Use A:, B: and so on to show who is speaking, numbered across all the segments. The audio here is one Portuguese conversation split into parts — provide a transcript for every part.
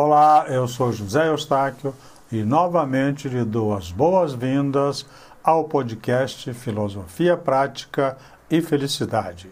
A: Olá, eu sou José Eustáquio e novamente lhe dou as boas-vindas ao podcast Filosofia Prática e Felicidade,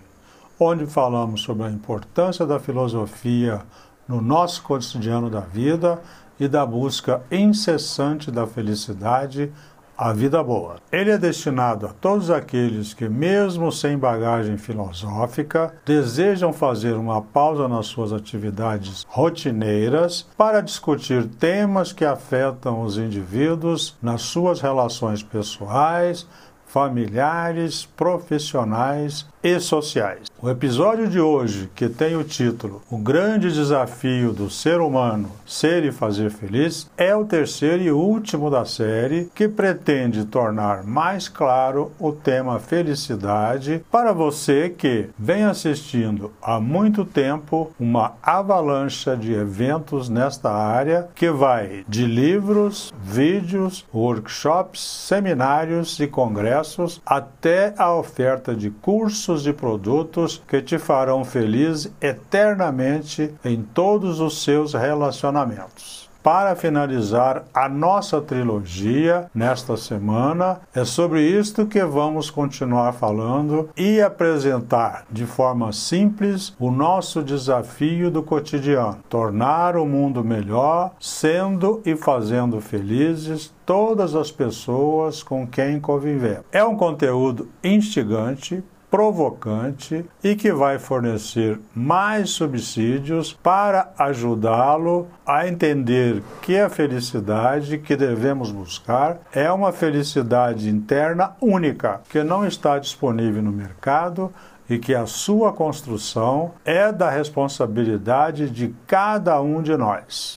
A: onde falamos sobre a importância da filosofia no nosso cotidiano da vida e da busca incessante da felicidade a vida boa. Ele é destinado a todos aqueles que, mesmo sem bagagem filosófica, desejam fazer uma pausa nas suas atividades rotineiras para discutir temas que afetam os indivíduos nas suas relações pessoais, familiares, profissionais e sociais. O episódio de hoje, que tem o título O Grande Desafio do Ser Humano Ser e Fazer Feliz, é o terceiro e último da série que pretende tornar mais claro o tema felicidade para você que vem assistindo há muito tempo uma avalanche de eventos nesta área que vai de livros, vídeos, workshops, seminários e congressos até a oferta de cursos de produtos que te farão feliz eternamente em todos os seus relacionamentos. Para finalizar a nossa trilogia nesta semana, é sobre isto que vamos continuar falando e apresentar de forma simples o nosso desafio do cotidiano: tornar o mundo melhor, sendo e fazendo felizes todas as pessoas com quem conviver. É um conteúdo instigante, provocante e que vai fornecer mais subsídios para ajudá-lo a entender que a felicidade que devemos buscar é uma felicidade interna única, que não está disponível no mercado e que a sua construção é da responsabilidade de cada um de nós.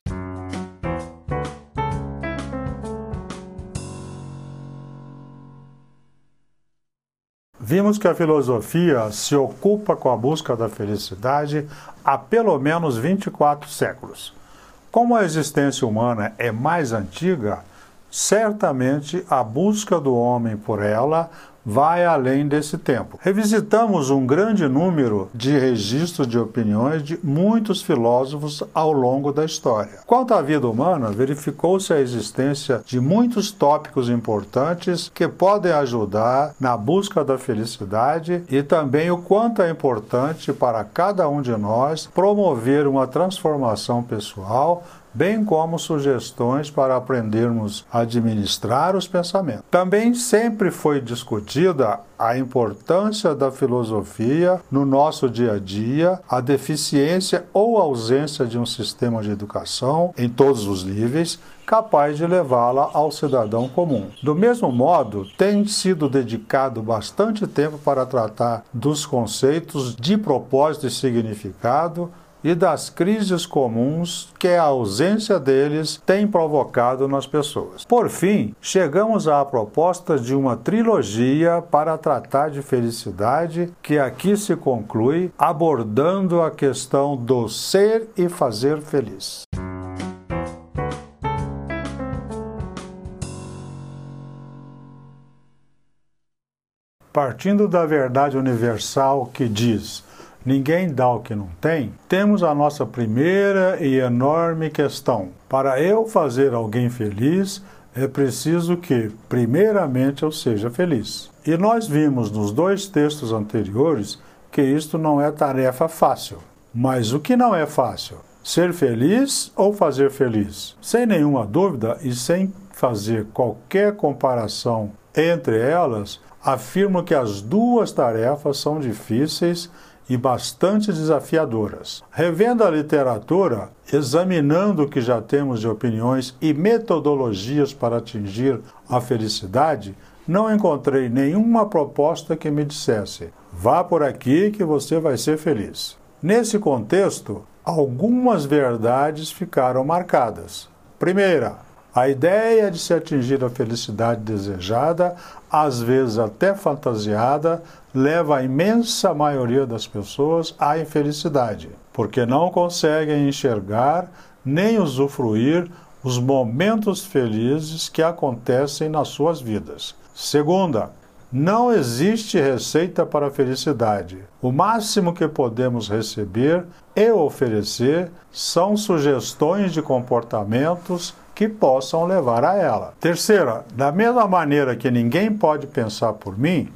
A: Vimos que a filosofia se ocupa com a busca da felicidade há pelo menos 24 séculos. Como a existência humana é mais antiga, certamente a busca do homem por ela vai além desse tempo. Revisitamos um grande número de registros de opiniões de muitos filósofos ao longo da história. Quanto à vida humana, verificou-se a existência de muitos tópicos importantes que podem ajudar na busca da felicidade e também o quanto é importante para cada um de nós promover uma transformação pessoal bem como sugestões para aprendermos a administrar os pensamentos. Também sempre foi discutida a importância da filosofia no nosso dia a dia, a deficiência ou ausência de um sistema de educação em todos os níveis capaz de levá-la ao cidadão comum. Do mesmo modo, tem sido dedicado bastante tempo para tratar dos conceitos de propósito e significado e das crises comuns que a ausência deles tem provocado nas pessoas. Por fim, chegamos à proposta de uma trilogia para tratar de felicidade, que aqui se conclui abordando a questão do ser e fazer feliz. Partindo da verdade universal que diz ninguém dá o que não tem, temos a nossa primeira e enorme questão. Para eu fazer alguém feliz, é preciso que, primeiramente, eu seja feliz. E nós vimos nos dois textos anteriores que isto não é tarefa fácil. Mas o que não é fácil? Ser feliz ou fazer feliz? Sem nenhuma dúvida e sem fazer qualquer comparação entre elas, afirmo que as duas tarefas são difíceis e bastante desafiadoras. Revendo a literatura, examinando o que já temos de opiniões e metodologias para atingir a felicidade, não encontrei nenhuma proposta que me dissesse: vá por aqui que você vai ser feliz. Nesse contexto, algumas verdades ficaram marcadas. Primeira, a ideia de se atingir a felicidade desejada, às vezes até fantasiada, leva a imensa maioria das pessoas à infelicidade, porque não conseguem enxergar nem usufruir os momentos felizes que acontecem nas suas vidas. Segunda, Não existe receita para a felicidade. O máximo que podemos receber e oferecer são sugestões de comportamentos que possam levar a ela. Terceira, da mesma maneira que ninguém pode pensar por mim,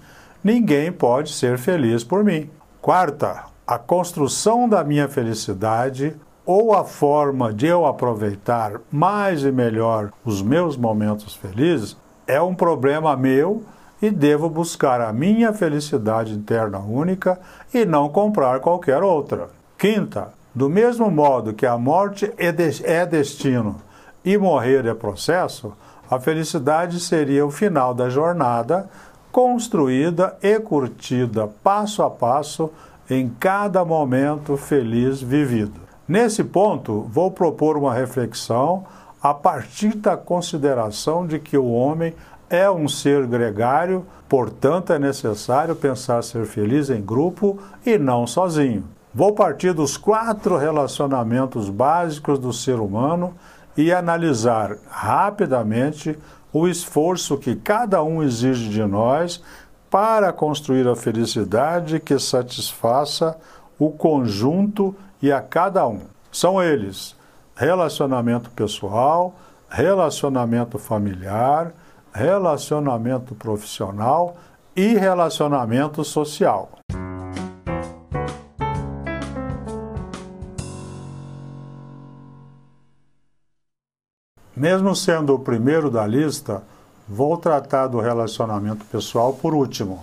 A: ninguém pode ser feliz por mim. Quarta, a construção da minha felicidade ou a forma de eu aproveitar mais e melhor os meus momentos felizes é um problema meu e devo buscar a minha felicidade interna única e não comprar qualquer outra. Quinta, do mesmo modo que a morte é, é destino e morrer é processo, a felicidade seria o final da jornada, construída e curtida passo a passo em cada momento feliz vivido. Nesse ponto, vou propor uma reflexão a partir da consideração de que o homem é um ser gregário, portanto é necessário pensar ser feliz em grupo e não sozinho. Vou partir dos quatro relacionamentos básicos do ser humano e analisar rapidamente o esforço que cada um exige de nós para construir a felicidade que satisfaça o conjunto e a cada um. São eles: relacionamento pessoal, relacionamento familiar, relacionamento profissional e relacionamento social. Mesmo sendo o primeiro da lista, vou tratar do relacionamento pessoal por último,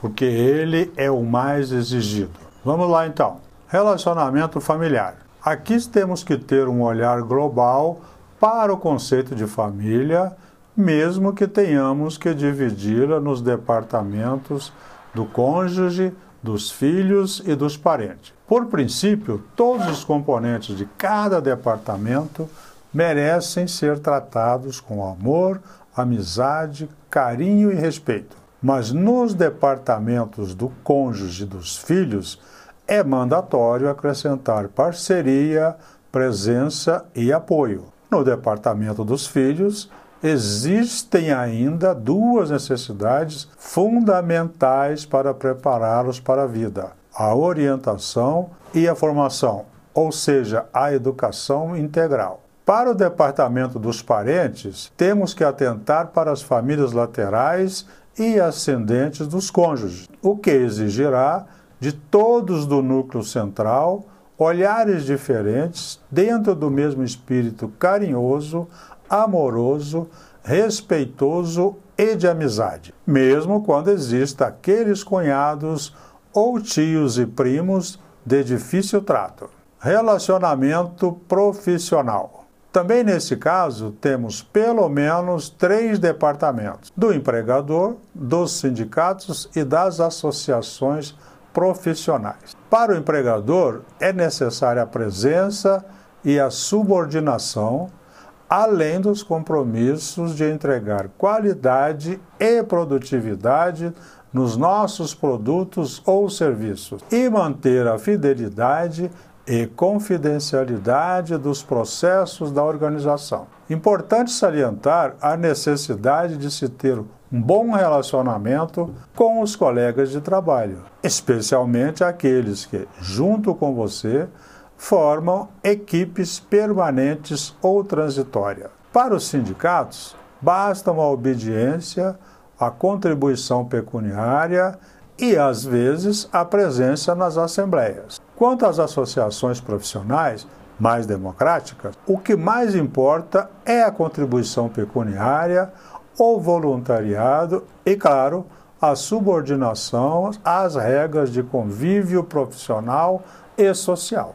A: porque ele é o mais exigido. Vamos lá então. Relacionamento familiar. Aqui temos que ter um olhar global para o conceito de família mesmo que tenhamos que dividi-la nos departamentos do cônjuge, dos filhos e dos parentes. Por princípio, todos os componentes de cada departamento merecem ser tratados com amor, amizade, carinho e respeito. Mas nos departamentos do cônjuge e dos filhos, é mandatório acrescentar parceria, presença e apoio. No departamento dos filhos, existem ainda duas necessidades fundamentais para prepará-los para a vida: a orientação e a formação, ou seja, a educação integral. Para o departamento dos parentes, temos que atentar para as famílias laterais e ascendentes dos cônjuges, o que exigirá de todos do núcleo central olhares diferentes dentro do mesmo espírito carinhoso, amoroso, respeitoso e de amizade, mesmo quando exista aqueles cunhados ou tios e primos de difícil trato. Relacionamento profissional. Também nesse caso, temos pelo menos três departamentos: do empregador, dos sindicatos e das associações profissionais. Para o empregador, é necessária a presença e a subordinação além dos compromissos de entregar qualidade e produtividade nos nossos produtos ou serviços e manter a fidelidade e confidencialidade dos processos da organização. Importante salientar a necessidade de se ter um bom relacionamento com os colegas de trabalho, especialmente aqueles que, junto com você, formam equipes permanentes ou transitórias. Para os sindicatos, basta uma obediência, a contribuição pecuniária e, às vezes, a presença nas assembleias. Quanto às associações profissionais, mais democráticas, o que mais importa é a contribuição pecuniária, o voluntariado e, claro, a subordinação às regras de convívio profissional e social.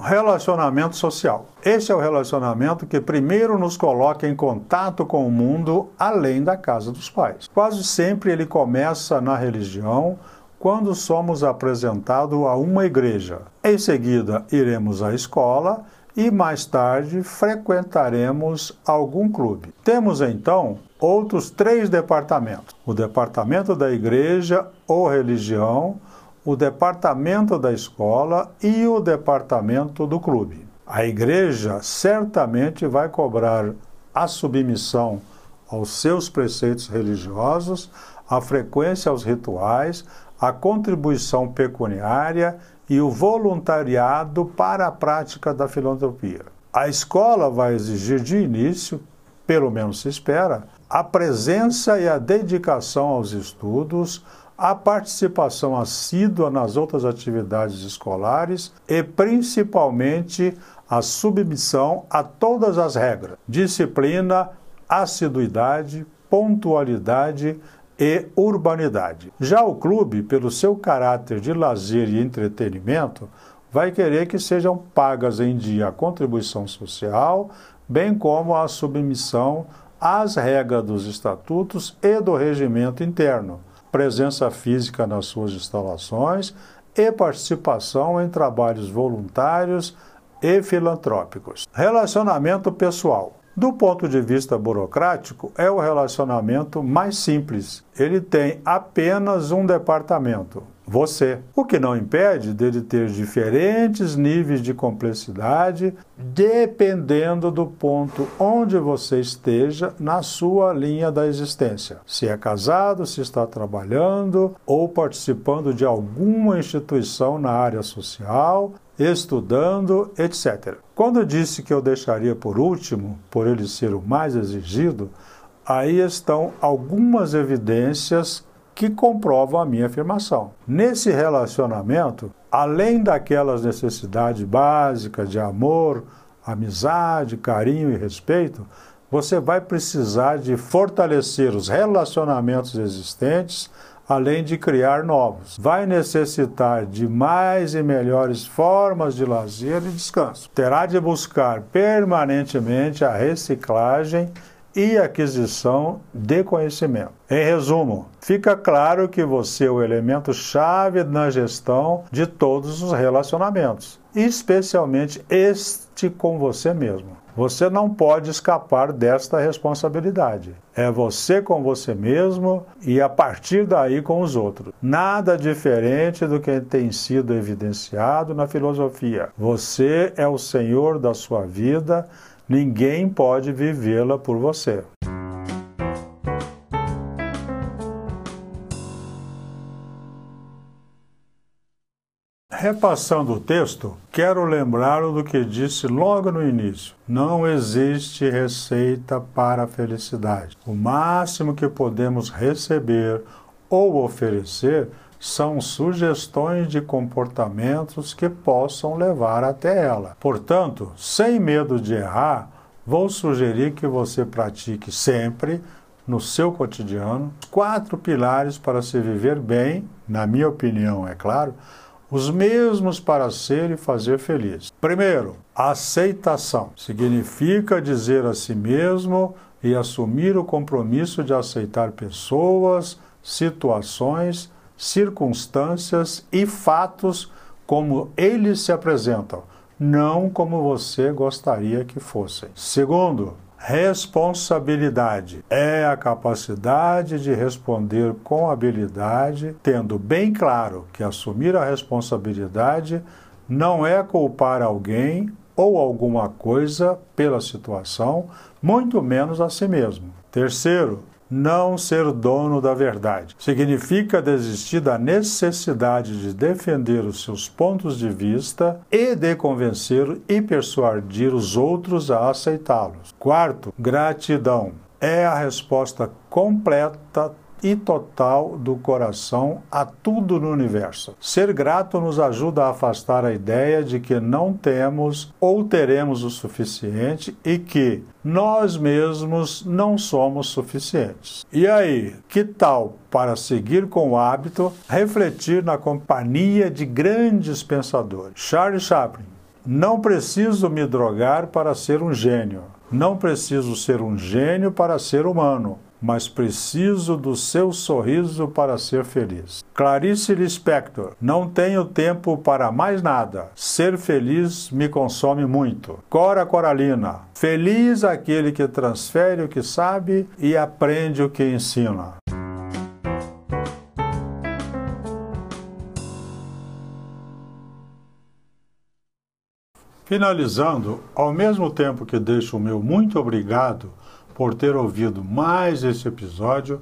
A: Relacionamento social. Esse é o relacionamento que primeiro nos coloca em contato com o mundo além da casa dos pais. Quase sempre ele começa na religião, quando somos apresentados a uma igreja. Em seguida, iremos à escola e mais tarde frequentaremos algum clube. Temos então outros três departamentos: o departamento da igreja ou religião, o departamento da escola e o departamento do clube. A igreja certamente vai cobrar a submissão aos seus preceitos religiosos, a frequência aos rituais, a contribuição pecuniária e o voluntariado para a prática da filantropia. A escola vai exigir de início, pelo menos se espera, a presença e a dedicação aos estudos, a participação assídua nas outras atividades escolares e principalmente a submissão a todas as regras, disciplina, assiduidade, pontualidade e urbanidade. Já o clube, pelo seu caráter de lazer e entretenimento, vai querer que sejam pagas em dia a contribuição social, bem como a submissão às regras dos estatutos e do regimento interno, presença física nas suas instalações e participação em trabalhos voluntários e filantrópicos. Relacionamento pessoal. Do ponto de vista burocrático, é o relacionamento mais simples. Ele tem apenas um departamento, você. O que não impede dele ter diferentes níveis de complexidade, dependendo do ponto onde você esteja na sua linha da existência. Se é casado, se está trabalhando ou participando de alguma instituição na área social, estudando, etc. Quando disse que eu deixaria por último, por ele ser o mais exigido, aí estão algumas evidências que comprovam a minha afirmação. Nesse relacionamento, além daquelas necessidades básicas de amor, amizade, carinho e respeito, você vai precisar de fortalecer os relacionamentos existentes além de criar novos. Vai necessitar de mais e melhores formas de lazer e descanso. Terá de buscar permanentemente a reciclagem e aquisição de conhecimento. Em resumo, fica claro que você é o elemento chave na gestão de todos os relacionamentos, especialmente este com você mesmo. Você não pode escapar desta responsabilidade. É você com você mesmo e a partir daí com os outros. Nada diferente do que tem sido evidenciado na filosofia. Você é o senhor da sua vida, ninguém pode vivê-la por você. Repassando o texto, quero lembrá-lo do que disse logo no início. Não existe receita para a felicidade. O máximo que podemos receber ou oferecer são sugestões de comportamentos que possam levar até ela. Portanto, sem medo de errar, vou sugerir que você pratique sempre, no seu cotidiano, quatro pilares para se viver bem, na minha opinião, é claro os mesmos para ser e fazer feliz. Primeiro, aceitação. Significa dizer a si mesmo e assumir o compromisso de aceitar pessoas, situações, circunstâncias e fatos como eles se apresentam, não como você gostaria que fossem. Segundo, Responsabilidade é a capacidade de responder com habilidade, tendo bem claro que assumir a responsabilidade não é culpar alguém ou alguma coisa pela situação, muito menos a si mesmo. Terceiro, não ser dono da verdade. Significa desistir da necessidade de defender os seus pontos de vista e de convencer e persuadir os outros a aceitá-los. Quarto, gratidão. É a resposta completa e total do coração a tudo no universo. Ser grato nos ajuda a afastar a ideia de que não temos ou teremos o suficiente e que nós mesmos não somos suficientes. E aí, que tal para seguir com o hábito refletir na companhia de grandes pensadores? Charles Chaplin. Não preciso me drogar para ser um gênio. Não preciso ser um gênio para ser humano mas preciso do seu sorriso para ser feliz. Clarice Lispector, não tenho tempo para mais nada. Ser feliz me consome muito. Cora Coralina, feliz aquele que transfere o que sabe e aprende o que ensina. Finalizando, ao mesmo tempo que deixo o meu muito obrigado por ter ouvido mais esse episódio,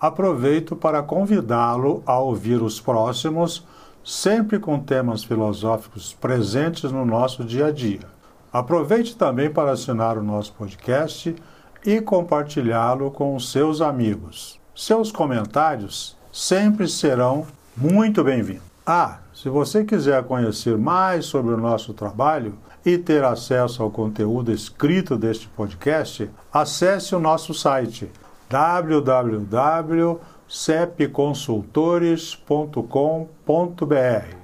A: aproveito para convidá-lo a ouvir os próximos, sempre com temas filosóficos presentes no nosso dia a dia. Aproveite também para assinar o nosso podcast e compartilhá-lo com os seus amigos. Seus comentários sempre serão muito bem-vindos. Ah, se você quiser conhecer mais sobre o nosso trabalho e ter acesso ao conteúdo escrito deste podcast, acesse o nosso site www.cepconsultores.com.br